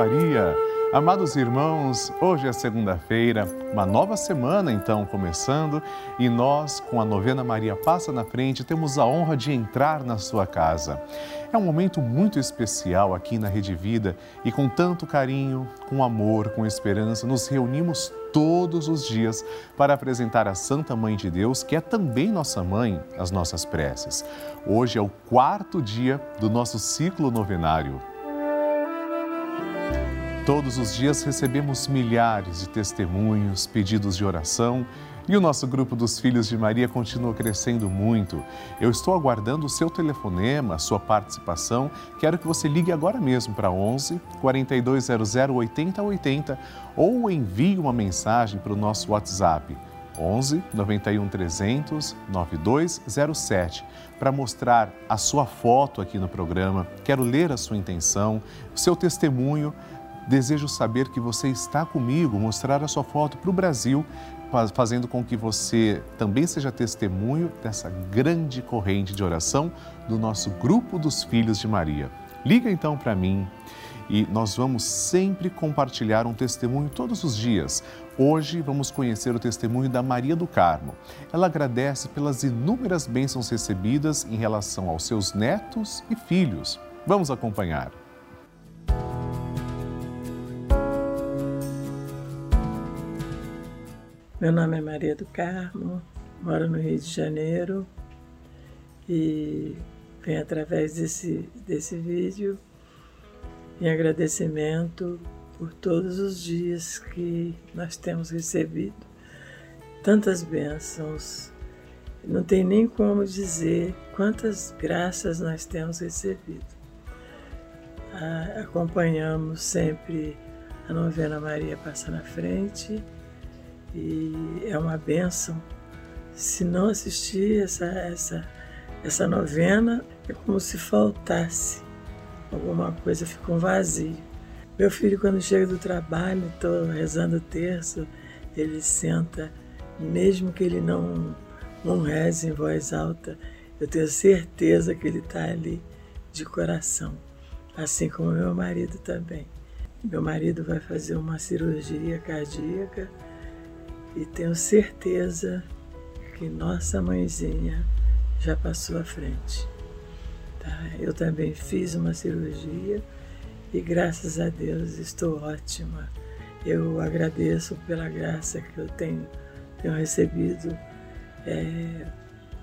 Maria! Amados irmãos, hoje é segunda-feira, uma nova semana então começando e nós, com a novena Maria Passa na Frente, temos a honra de entrar na sua casa. É um momento muito especial aqui na Rede Vida e com tanto carinho, com amor, com esperança, nos reunimos todos os dias para apresentar a Santa Mãe de Deus, que é também nossa mãe, as nossas preces. Hoje é o quarto dia do nosso ciclo novenário. Todos os dias recebemos milhares de testemunhos, pedidos de oração e o nosso grupo dos Filhos de Maria continua crescendo muito. Eu estou aguardando o seu telefonema, a sua participação. Quero que você ligue agora mesmo para 11 4200 8080 ou envie uma mensagem para o nosso WhatsApp 11 91 300 9207 para mostrar a sua foto aqui no programa. Quero ler a sua intenção, o seu testemunho Desejo saber que você está comigo, mostrar a sua foto para o Brasil, fazendo com que você também seja testemunho dessa grande corrente de oração do nosso grupo dos Filhos de Maria. Liga então para mim e nós vamos sempre compartilhar um testemunho todos os dias. Hoje vamos conhecer o testemunho da Maria do Carmo. Ela agradece pelas inúmeras bênçãos recebidas em relação aos seus netos e filhos. Vamos acompanhar. Meu nome é Maria do Carmo, moro no Rio de Janeiro e venho através desse, desse vídeo em agradecimento por todos os dias que nós temos recebido tantas bênçãos. Não tem nem como dizer quantas graças nós temos recebido. acompanhamos sempre a novena Maria Passa na Frente e é uma benção. Se não assistir essa, essa, essa novena, é como se faltasse alguma coisa, fica um vazio. Meu filho, quando chega do trabalho, estou rezando o terço, ele senta, mesmo que ele não, não reze em voz alta, eu tenho certeza que ele está ali de coração, assim como meu marido também. Meu marido vai fazer uma cirurgia cardíaca e tenho certeza que nossa mãezinha já passou à frente. Tá? Eu também fiz uma cirurgia e graças a Deus estou ótima. Eu agradeço pela graça que eu tenho, tenho recebido é,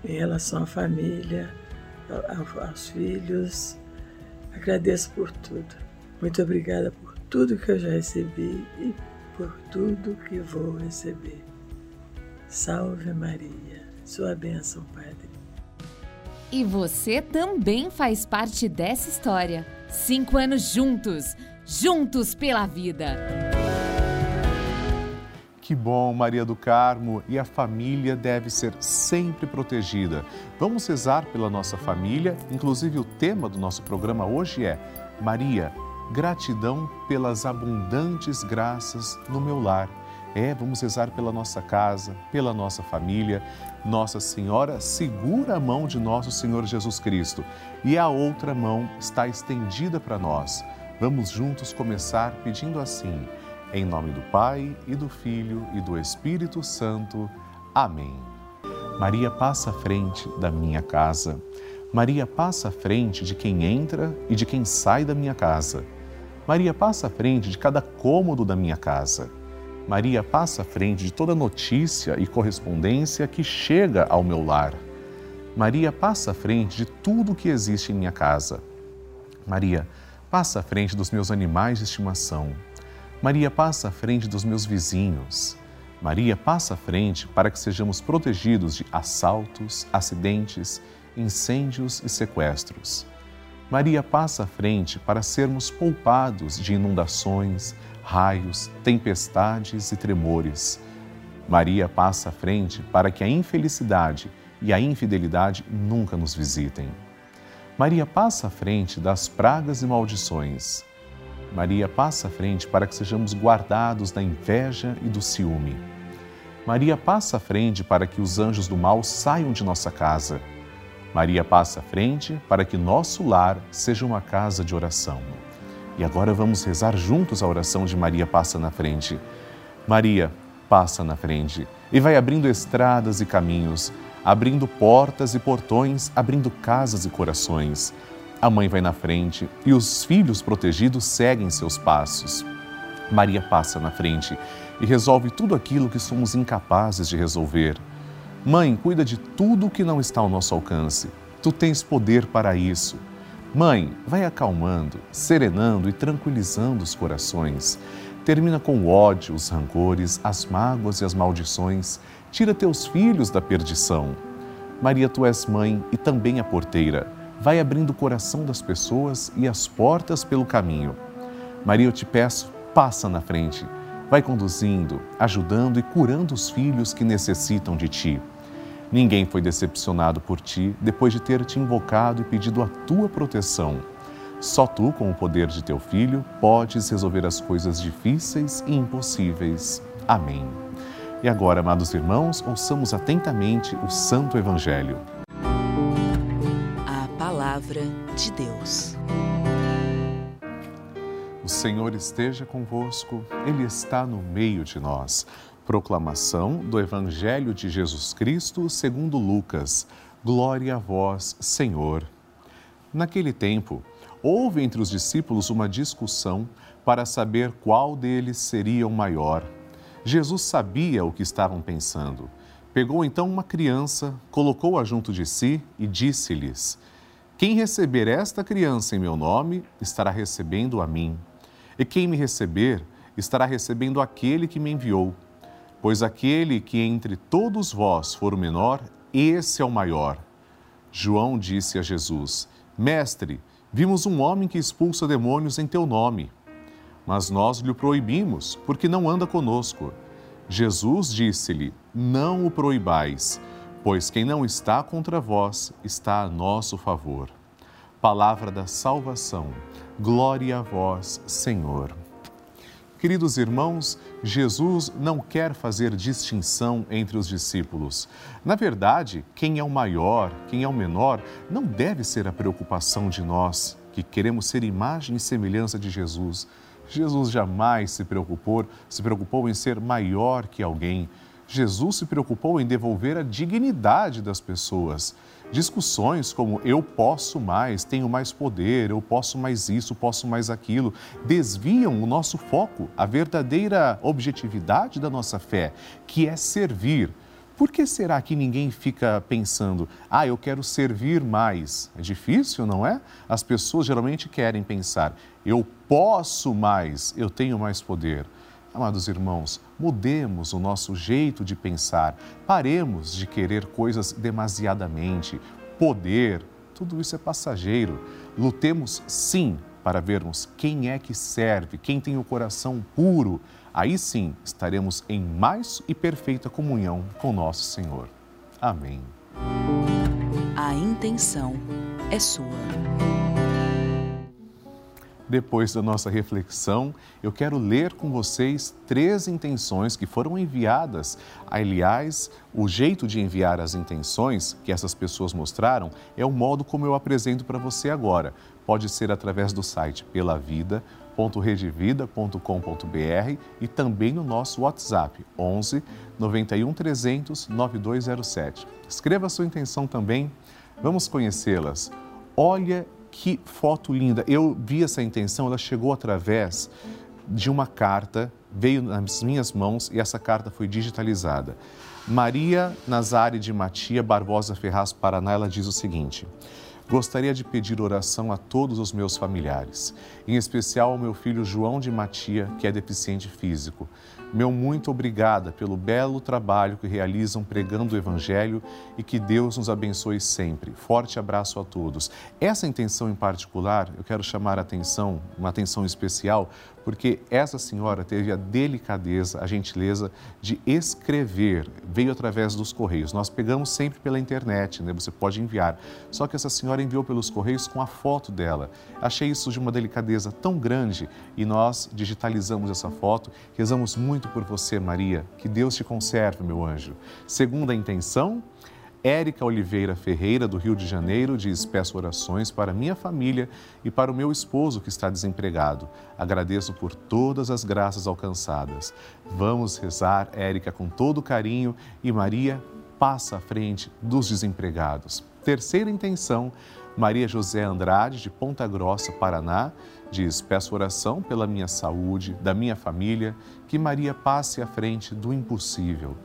em relação à família, aos filhos. Agradeço por tudo. Muito obrigada por tudo que eu já recebi e por tudo que vou receber. Salve Maria, sua bênção, Padre. E você também faz parte dessa história. Cinco anos juntos, juntos pela vida. Que bom, Maria do Carmo, e a família deve ser sempre protegida. Vamos rezar pela nossa família, inclusive o tema do nosso programa hoje é Maria, Gratidão pelas abundantes graças no meu lar. É, vamos rezar pela nossa casa, pela nossa família. Nossa Senhora segura a mão de nosso Senhor Jesus Cristo e a outra mão está estendida para nós. Vamos juntos começar pedindo assim: em nome do Pai e do Filho e do Espírito Santo. Amém. Maria passa à frente da minha casa. Maria passa à frente de quem entra e de quem sai da minha casa. Maria passa à frente de cada cômodo da minha casa. Maria passa à frente de toda notícia e correspondência que chega ao meu lar. Maria passa à frente de tudo que existe em minha casa. Maria passa à frente dos meus animais de estimação. Maria passa à frente dos meus vizinhos. Maria passa à frente para que sejamos protegidos de assaltos, acidentes, incêndios e sequestros. Maria passa à frente para sermos poupados de inundações, raios, tempestades e tremores. Maria passa à frente para que a infelicidade e a infidelidade nunca nos visitem. Maria passa à frente das pragas e maldições. Maria passa à frente para que sejamos guardados da inveja e do ciúme. Maria passa à frente para que os anjos do mal saiam de nossa casa. Maria passa à frente para que nosso lar seja uma casa de oração. E agora vamos rezar juntos a oração de Maria Passa na Frente. Maria passa na frente e vai abrindo estradas e caminhos, abrindo portas e portões, abrindo casas e corações. A mãe vai na frente e os filhos protegidos seguem seus passos. Maria passa na frente e resolve tudo aquilo que somos incapazes de resolver. Mãe, cuida de tudo o que não está ao nosso alcance. Tu tens poder para isso. Mãe, vai acalmando, serenando e tranquilizando os corações. Termina com o ódio, os rancores, as mágoas e as maldições. Tira teus filhos da perdição. Maria, tu és mãe e também a porteira. Vai abrindo o coração das pessoas e as portas pelo caminho. Maria, eu te peço, passa na frente. Vai conduzindo, ajudando e curando os filhos que necessitam de ti. Ninguém foi decepcionado por ti depois de ter te invocado e pedido a tua proteção. Só tu, com o poder de teu filho, podes resolver as coisas difíceis e impossíveis. Amém. E agora, amados irmãos, ouçamos atentamente o Santo Evangelho. A Palavra de Deus. O Senhor esteja convosco, Ele está no meio de nós. Proclamação do Evangelho de Jesus Cristo segundo Lucas. Glória a vós, Senhor. Naquele tempo, houve entre os discípulos uma discussão para saber qual deles seria o maior. Jesus sabia o que estavam pensando. Pegou então uma criança, colocou-a junto de si e disse-lhes: Quem receber esta criança em meu nome, estará recebendo a mim. E quem me receber, estará recebendo aquele que me enviou. Pois aquele que entre todos vós for o menor, esse é o maior. João disse a Jesus: Mestre, vimos um homem que expulsa demônios em teu nome. Mas nós lhe proibimos, porque não anda conosco. Jesus disse-lhe: Não o proibais, pois quem não está contra vós está a nosso favor. Palavra da salvação. Glória a vós, Senhor. Queridos irmãos, Jesus não quer fazer distinção entre os discípulos. Na verdade, quem é o maior, quem é o menor, não deve ser a preocupação de nós, que queremos ser imagem e semelhança de Jesus. Jesus jamais se preocupou, se preocupou em ser maior que alguém. Jesus se preocupou em devolver a dignidade das pessoas. Discussões como eu posso mais, tenho mais poder, eu posso mais isso, posso mais aquilo, desviam o nosso foco, a verdadeira objetividade da nossa fé, que é servir. Por que será que ninguém fica pensando, ah, eu quero servir mais? É difícil, não é? As pessoas geralmente querem pensar, eu posso mais, eu tenho mais poder. Amados irmãos, mudemos o nosso jeito de pensar, paremos de querer coisas demasiadamente, poder, tudo isso é passageiro. Lutemos sim para vermos quem é que serve, quem tem o coração puro. Aí sim estaremos em mais e perfeita comunhão com nosso Senhor. Amém. A intenção é sua. Depois da nossa reflexão, eu quero ler com vocês três intenções que foram enviadas. Aliás, o jeito de enviar as intenções que essas pessoas mostraram é o modo como eu apresento para você agora. Pode ser através do site pelavida.redevida.com.br e também no nosso WhatsApp 11 91 300 9207. Escreva a sua intenção também. Vamos conhecê-las. Olha que foto linda! Eu vi essa intenção, ela chegou através de uma carta, veio nas minhas mãos e essa carta foi digitalizada. Maria Nazare de Matia Barbosa Ferraz, Paraná, ela diz o seguinte: Gostaria de pedir oração a todos os meus familiares, em especial ao meu filho João de Matia, que é deficiente físico. Meu muito obrigada pelo belo trabalho que realizam pregando o Evangelho e que Deus nos abençoe sempre. Forte abraço a todos. Essa intenção em particular, eu quero chamar a atenção, uma atenção especial, porque essa senhora teve a delicadeza, a gentileza de escrever, veio através dos correios. Nós pegamos sempre pela internet, né? Você pode enviar. Só que essa senhora enviou pelos correios com a foto dela. Achei isso de uma delicadeza tão grande e nós digitalizamos essa foto. Rezamos muito por você, Maria. Que Deus te conserve, meu anjo. Segunda intenção, Érica Oliveira Ferreira, do Rio de Janeiro, diz: Peço orações para minha família e para o meu esposo que está desempregado. Agradeço por todas as graças alcançadas. Vamos rezar, Érica, com todo carinho e Maria passa à frente dos desempregados. Terceira intenção, Maria José Andrade, de Ponta Grossa, Paraná, diz: Peço oração pela minha saúde, da minha família, que Maria passe à frente do impossível.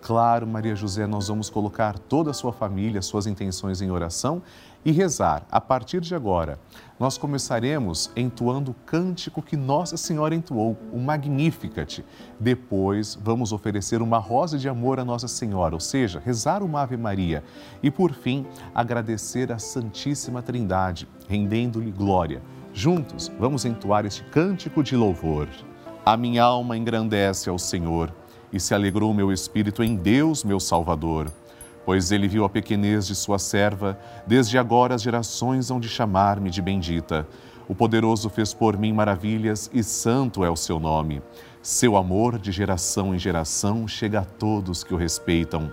Claro, Maria José, nós vamos colocar toda a sua família, suas intenções em oração e rezar. A partir de agora, nós começaremos entoando o cântico que Nossa Senhora entoou, o Magnificat. Depois, vamos oferecer uma rosa de amor a Nossa Senhora, ou seja, rezar uma Ave Maria. E, por fim, agradecer a Santíssima Trindade, rendendo-lhe glória. Juntos, vamos entoar este cântico de louvor. A minha alma engrandece ao Senhor e se alegrou meu espírito em Deus, meu Salvador. Pois ele viu a pequenez de sua serva, desde agora as gerações hão de chamar-me de bendita. O poderoso fez por mim maravilhas e santo é o seu nome. Seu amor de geração em geração chega a todos que o respeitam.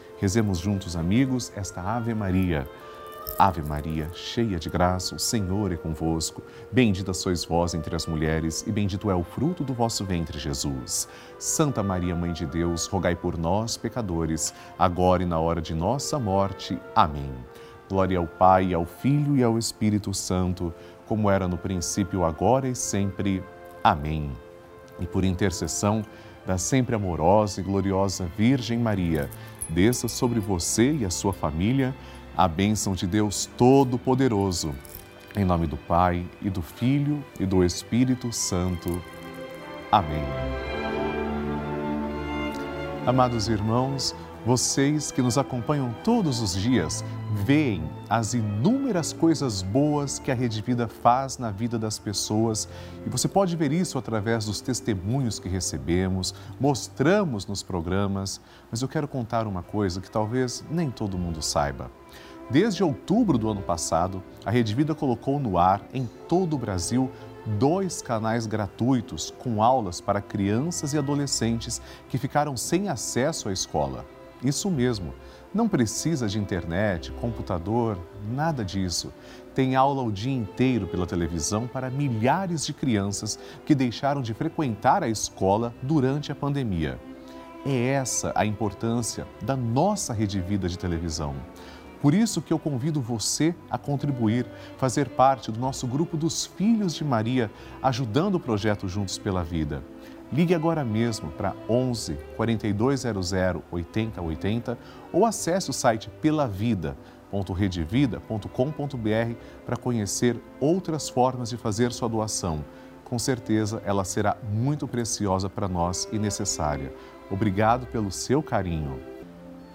Rezemos juntos, amigos, esta Ave Maria. Ave Maria, cheia de graça, o Senhor é convosco. Bendita sois vós entre as mulheres, e bendito é o fruto do vosso ventre, Jesus. Santa Maria, Mãe de Deus, rogai por nós, pecadores, agora e na hora de nossa morte. Amém. Glória ao Pai, ao Filho e ao Espírito Santo, como era no princípio, agora e sempre. Amém. E por intercessão da sempre amorosa e gloriosa Virgem Maria, desça sobre você e a sua família a bênção de Deus Todo-Poderoso. Em nome do Pai, e do Filho, e do Espírito Santo. Amém. Amados irmãos, vocês que nos acompanham todos os dias, veem as inúmeras coisas boas que a Rede Vida faz na vida das pessoas e você pode ver isso através dos testemunhos que recebemos, mostramos nos programas, mas eu quero contar uma coisa que talvez nem todo mundo saiba. Desde outubro do ano passado, a Rede Vida colocou no ar em todo o Brasil dois canais gratuitos com aulas para crianças e adolescentes que ficaram sem acesso à escola. Isso mesmo, não precisa de internet, computador, nada disso. Tem aula o dia inteiro pela televisão para milhares de crianças que deixaram de frequentar a escola durante a pandemia. É essa a importância da nossa rede vida de televisão. Por isso que eu convido você a contribuir, fazer parte do nosso grupo dos Filhos de Maria, ajudando o projeto Juntos pela Vida. Ligue agora mesmo para 11 4200 8080 ou acesse o site pelavida.redevida.com.br para conhecer outras formas de fazer sua doação. Com certeza ela será muito preciosa para nós e necessária. Obrigado pelo seu carinho.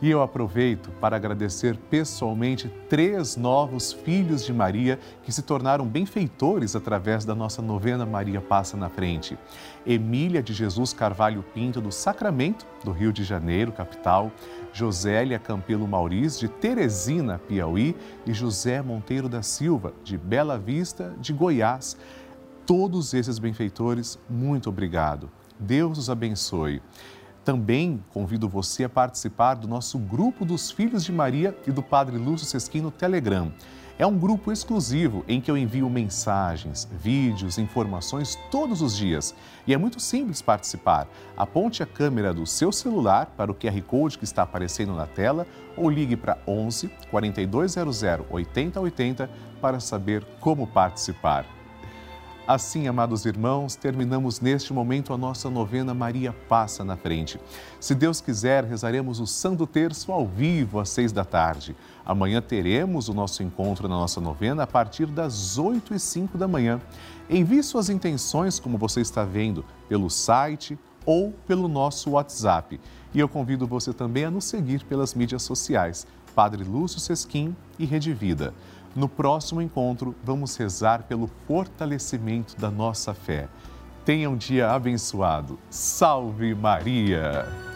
E eu aproveito para agradecer pessoalmente três novos filhos de Maria que se tornaram benfeitores através da nossa novena Maria Passa na Frente. Emília de Jesus Carvalho Pinto, do Sacramento, do Rio de Janeiro, capital. Josélia Campelo Mauriz, de Teresina, Piauí. E José Monteiro da Silva, de Bela Vista, de Goiás. Todos esses benfeitores, muito obrigado. Deus os abençoe. Também convido você a participar do nosso grupo dos Filhos de Maria e do Padre Lúcio Sesquim no Telegram. É um grupo exclusivo em que eu envio mensagens, vídeos, informações todos os dias. E é muito simples participar. Aponte a câmera do seu celular para o QR Code que está aparecendo na tela ou ligue para 11 4200 8080 para saber como participar. Assim, amados irmãos, terminamos neste momento a nossa novena Maria Passa na Frente. Se Deus quiser, rezaremos o Santo Terço ao vivo às seis da tarde. Amanhã teremos o nosso encontro na nossa novena a partir das oito e cinco da manhã. Envie suas intenções, como você está vendo, pelo site ou pelo nosso WhatsApp. E eu convido você também a nos seguir pelas mídias sociais, Padre Lúcio Sesquim e Rede Vida. No próximo encontro, vamos rezar pelo fortalecimento da nossa fé. Tenha um dia abençoado. Salve Maria!